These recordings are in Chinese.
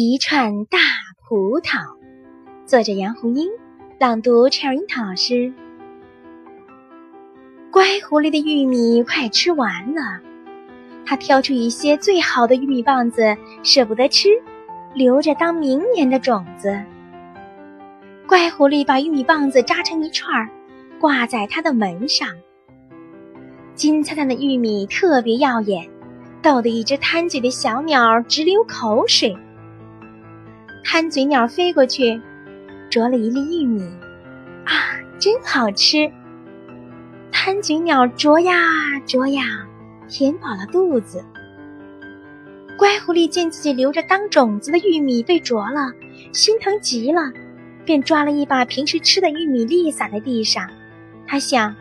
一串大葡萄，作者杨红樱，朗读陈樱桃老师。乖狐狸的玉米快吃完了，他挑出一些最好的玉米棒子，舍不得吃，留着当明年的种子。乖狐狸把玉米棒子扎成一串，挂在他的门上。金灿灿的玉米特别耀眼，逗得一只贪嘴的小鸟直流口水。贪嘴鸟飞过去，啄了一粒玉米，啊，真好吃！贪嘴鸟啄呀啄呀，填饱了肚子。乖狐狸见自己留着当种子的玉米被啄了，心疼极了，便抓了一把平时吃的玉米粒撒在地上。他想，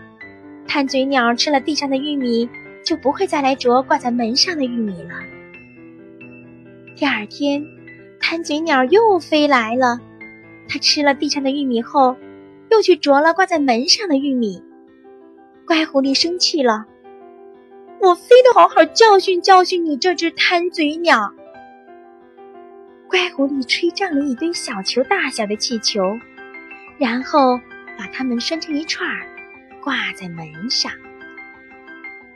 贪嘴鸟吃了地上的玉米，就不会再来啄挂在门上的玉米了。第二天。贪嘴鸟又飞来了，它吃了地上的玉米后，又去啄了挂在门上的玉米。乖狐狸生气了，我非得好好教训教训你这只贪嘴鸟。乖狐狸吹胀了一堆小球大小的气球，然后把它们拴成一串，挂在门上。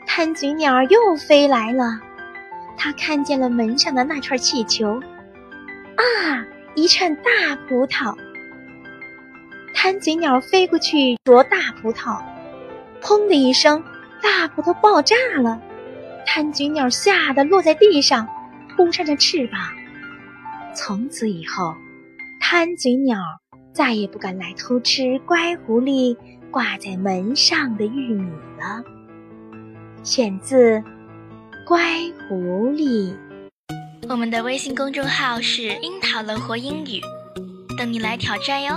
贪嘴鸟又飞来了，它看见了门上的那串气球。啊！一串大葡萄，贪嘴鸟飞过去啄大葡萄，砰的一声，大葡萄爆炸了。贪嘴鸟吓得落在地上，扑扇着翅膀。从此以后，贪嘴鸟再也不敢来偷吃乖狐狸挂在门上的玉米了。选自《乖狐狸》。我们的微信公众号是“樱桃乐活英语”，等你来挑战哟。